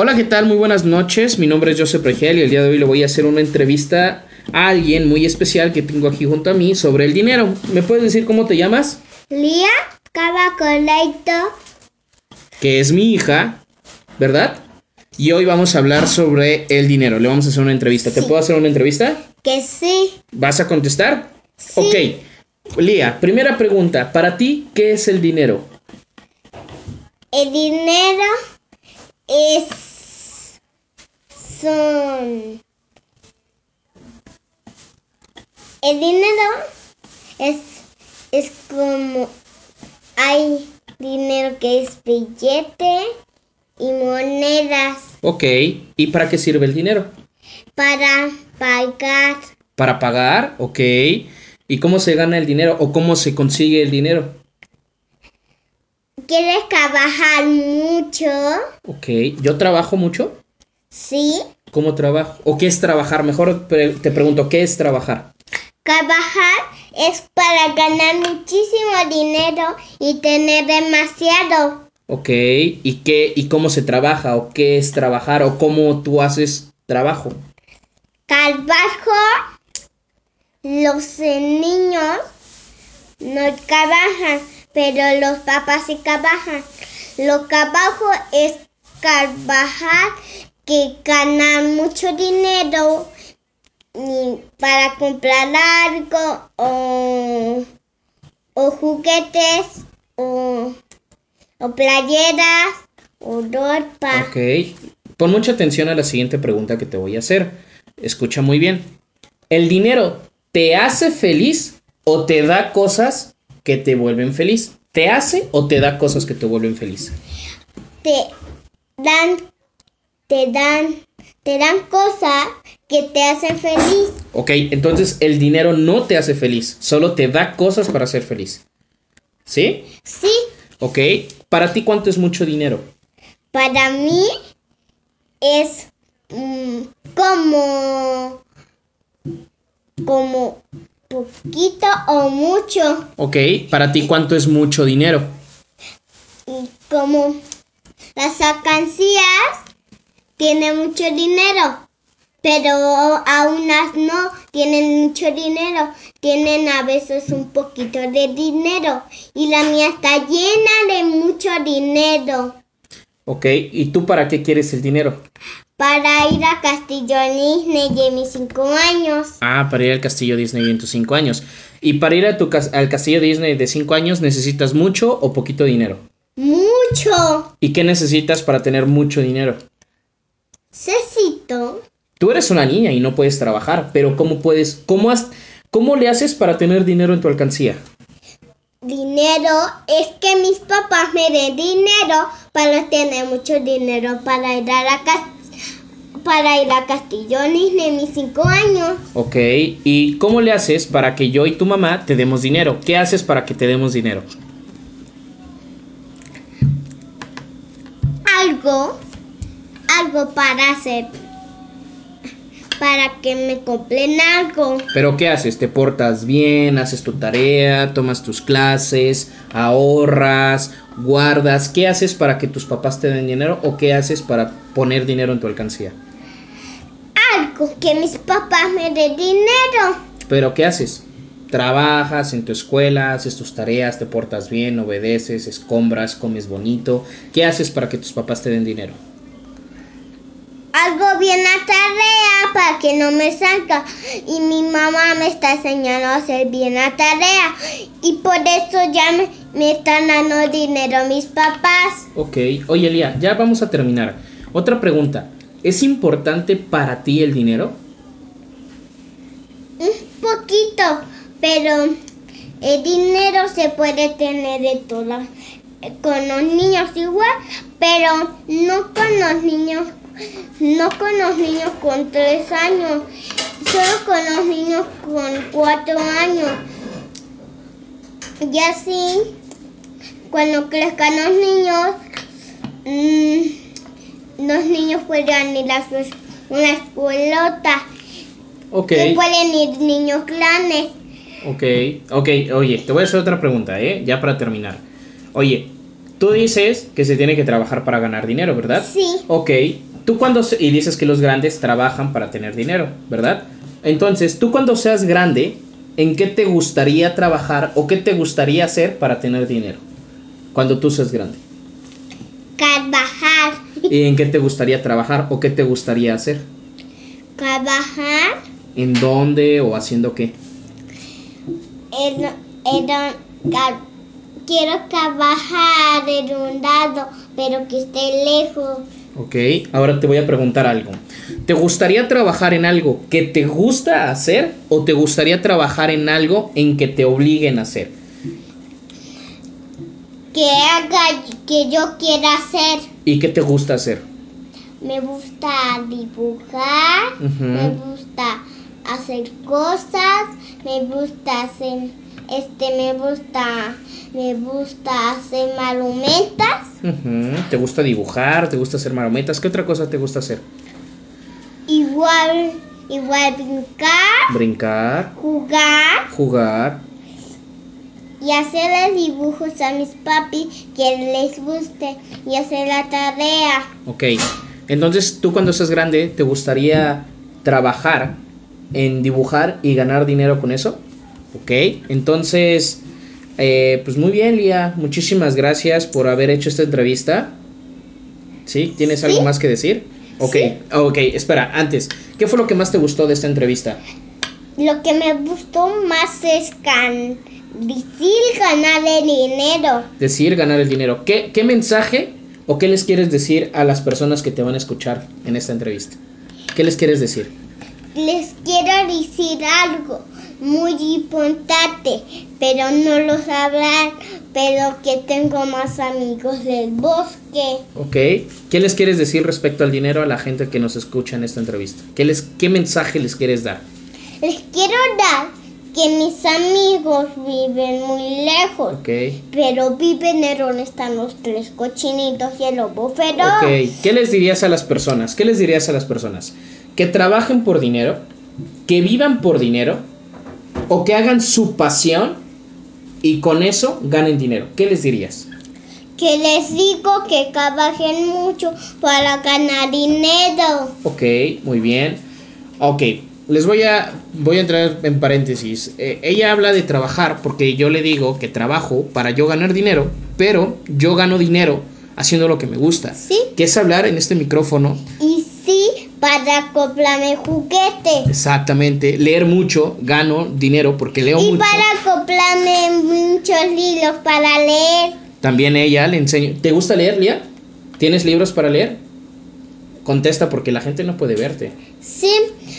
Hola, ¿qué tal? Muy buenas noches. Mi nombre es Joseph Regel y el día de hoy le voy a hacer una entrevista a alguien muy especial que tengo aquí junto a mí sobre el dinero. ¿Me puedes decir cómo te llamas? Lía Cabacoleito. Que es mi hija, ¿verdad? Y hoy vamos a hablar sobre el dinero. Le vamos a hacer una entrevista. ¿Te puedo hacer una entrevista? Que sí. ¿Vas a contestar? Sí. Ok. Lía, primera pregunta. Para ti, ¿qué es el dinero? El dinero es. Son. El dinero es. Es como. Hay dinero que es billete y monedas Ok. ¿Y para qué sirve el dinero? para pagar. Para pagar, ok. ¿Y cómo se gana el dinero o cómo se consigue el dinero? ¿Quieres trabajar mucho? Ok. ¿Yo trabajo mucho? Sí. ¿Cómo trabajo? ¿O qué es trabajar? Mejor te pregunto, ¿qué es trabajar? Trabajar es para ganar muchísimo dinero y tener demasiado. Ok. ¿Y qué y cómo se trabaja? ¿O qué es trabajar? ¿O cómo tú haces trabajo? Trabajo, los eh, niños no trabajan, pero los papás sí trabajan. Lo trabajo es trabajar que ganar mucho dinero para comprar algo o, o juguetes o, o playeras o ropa. Ok. Pon mucha atención a la siguiente pregunta que te voy a hacer. Escucha muy bien. ¿El dinero te hace feliz o te da cosas que te vuelven feliz? ¿Te hace o te da cosas que te vuelven feliz? te dan, te dan, te dan cosas que te hacen feliz. Ok, entonces el dinero no te hace feliz, solo te da cosas para ser feliz. ¿Sí? Sí, Ok. ¿Para ti cuánto es mucho dinero? para mí es mm, como, como poquito o mucho. Ok. ¿Para ti cuánto es mucho dinero? Como las alcancías tienen mucho dinero. Pero aún las no tienen mucho dinero. Tienen a veces un poquito de dinero. Y la mía está llena de mucho dinero. Ok. ¿Y tú para qué quieres el dinero? Para ir a Castillo Disney de mis cinco años. Ah, para ir al castillo Disney en tus 5 años. ¿Y para ir a tu al castillo Disney de 5 años necesitas mucho o poquito dinero? ¡Mucho! ¿Y qué necesitas para tener mucho dinero? Necesito. Tú eres una niña y no puedes trabajar, pero ¿cómo puedes, cómo, has- cómo le haces para tener dinero en tu alcancía? Dinero es que mis papás me den dinero para tener mucho dinero para ir a la cas- para ir a Castillo Disney mis cinco años. Ok, ¿y cómo le haces para que yo y tu mamá te demos dinero? ¿Qué haces para que te demos dinero? Algo, algo para hacer, para que me compren algo. ¿Pero qué haces? ¿Te portas bien? ¿Haces tu tarea? ¿Tomas tus clases? ¿Ahorras? ¿Guardas? ¿Qué haces para que tus papás te den dinero o qué haces para poner dinero en tu alcancía? Algo que mis papás me den dinero. ¿Pero qué haces? Trabajas en tu escuela, haces tus tareas, te portas bien, obedeces, escombras, comes bonito. ¿Qué haces para que tus papás te den dinero? Tarea para que no me salga. Y mi mamá me está enseñando a hacer bien la tarea. Y por eso ya me, me están dando dinero mis papás. Ok, oye Elia, ya vamos a terminar. Otra pregunta, ¿es importante para ti el dinero? Un poquito, pero el dinero se puede tener de todas. Con los niños igual, pero no con los niños, no con los niños con tres años, solo con los niños con cuatro años. Y así, cuando crezcan los niños, mm, los niños puedan ir a su, una escuelota. Ok, Que pueden ir niños grandes. ok, ok, oye, te voy a hacer otra pregunta, ¿eh? Ya para terminar. Oye, tú dices que se tiene que trabajar para ganar dinero, ¿verdad? Sí. Ok, tú cuando... Y dices que los grandes trabajan para tener dinero, ¿verdad? Entonces, tú cuando seas grande, ¿en qué te gustaría trabajar o qué te gustaría hacer para tener dinero? Cuando tú seas grande. Trabajar. ¿Y en qué te gustaría trabajar o qué te gustaría hacer? Trabajar ¿En dónde o haciendo qué? en, en quiero trabajar en un lado, pero que esté lejos. Ok, ahora te voy a preguntar algo. ¿Te gustaría trabajar en algo que te gusta hacer o te gustaría trabajar en algo en que te obliguen a hacer? Que haga que yo quiera hacer. ¿Y qué te gusta hacer? Me gusta dibujar, me gusta hacer cosas, me gusta hacer, este, me gusta, me gusta hacer marumentas, Ujú, ¿Te gusta dibujar? ¿Te gusta hacer marometas? ¿Qué otra cosa te gusta hacer? igual, igual brincar, Brincar, jugar jugar. y hacerle dibujos a mis papis que les guste y hacer la tarea. Ok, entonces tú cuando seas grande, ¿te gustaría trabajar en dibujar y ganar dinero con eso? Ok, entonces, eh, pues muy bien, Lía, muchísimas gracias por haber hecho esta entrevista. ¿Sí? ¿Tienes algo Sí. más que decir? Ok, ok, espera, antes, ¿qué fue lo que más te gustó de esta entrevista? Lo que me gustó más es can decir ganar el dinero. Decir, ganar el dinero. ¿Qué, ¿Qué mensaje o qué les quieres decir a las personas que te van a escuchar en esta entrevista? ¿Qué les quieres decir? Les quiero decir algo muy importante, pero no lo sabrán, pero que tengo más amigos del bosque. Ok. ¿Qué les quieres decir respecto al dinero a la gente que nos escucha en esta entrevista? ¿Qué, les, qué mensaje les quieres dar? Les quiero dar que mis amigos viven muy lejos, Ok. pero viven en donde están los tres cochinitos y el lobo feroz. Ok. ¿Qué les dirías a las personas? ¿Qué les dirías a las personas? Que trabajen por dinero, que vivan por dinero o que hagan su pasión y con eso ganen dinero. ¿Qué les dirías? Que les digo que trabajen mucho para ganar dinero. Ok, muy bien. Ok, les voy a, voy a entrar en paréntesis. Eh, ella habla de trabajar porque yo le digo que trabajo para yo ganar dinero, pero yo gano dinero haciendo lo que me gusta. Sí. Que es hablar en este micrófono. Y para comprarme juguetes. Exactamente, leer mucho, gano dinero porque leo Y mucho. para comprarme muchos libros para leer. También ella le enseño. ¿Te gusta leer, Lía? ¿Tienes libros para leer? Contesta porque la gente no puede verte. Sí,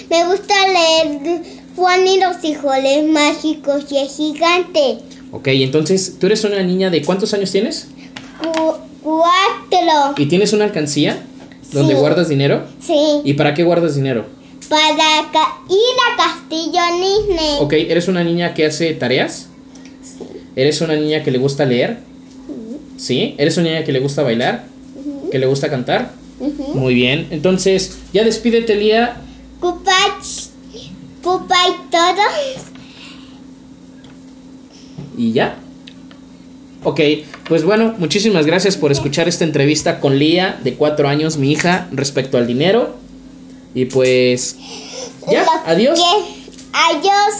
me gusta leer Juan y los Hijoles Mágicos y el Gigante. Ok, entonces, ¿tú eres una niña de cuántos años tienes? Cu- cuatro. ¿Y tienes una alcancía donde Sí. guardas dinero? Sí, ¿Y para qué guardas dinero? para ca- ir a Castillo Disney. Ok, ¿eres una niña que hace tareas? ¿Eres una niña que le gusta leer? ¿Sí? ¿Eres una niña que le gusta bailar? ¿Que le gusta cantar? Muy bien. Entonces, ya despídete, Lía. Cupa, cupa y todo. Y ya. Ok, pues bueno, muchísimas gracias por escuchar esta entrevista con Lía, de cuatro años, mi hija, respecto al dinero. Y pues, ya, adiós. que- Adiós.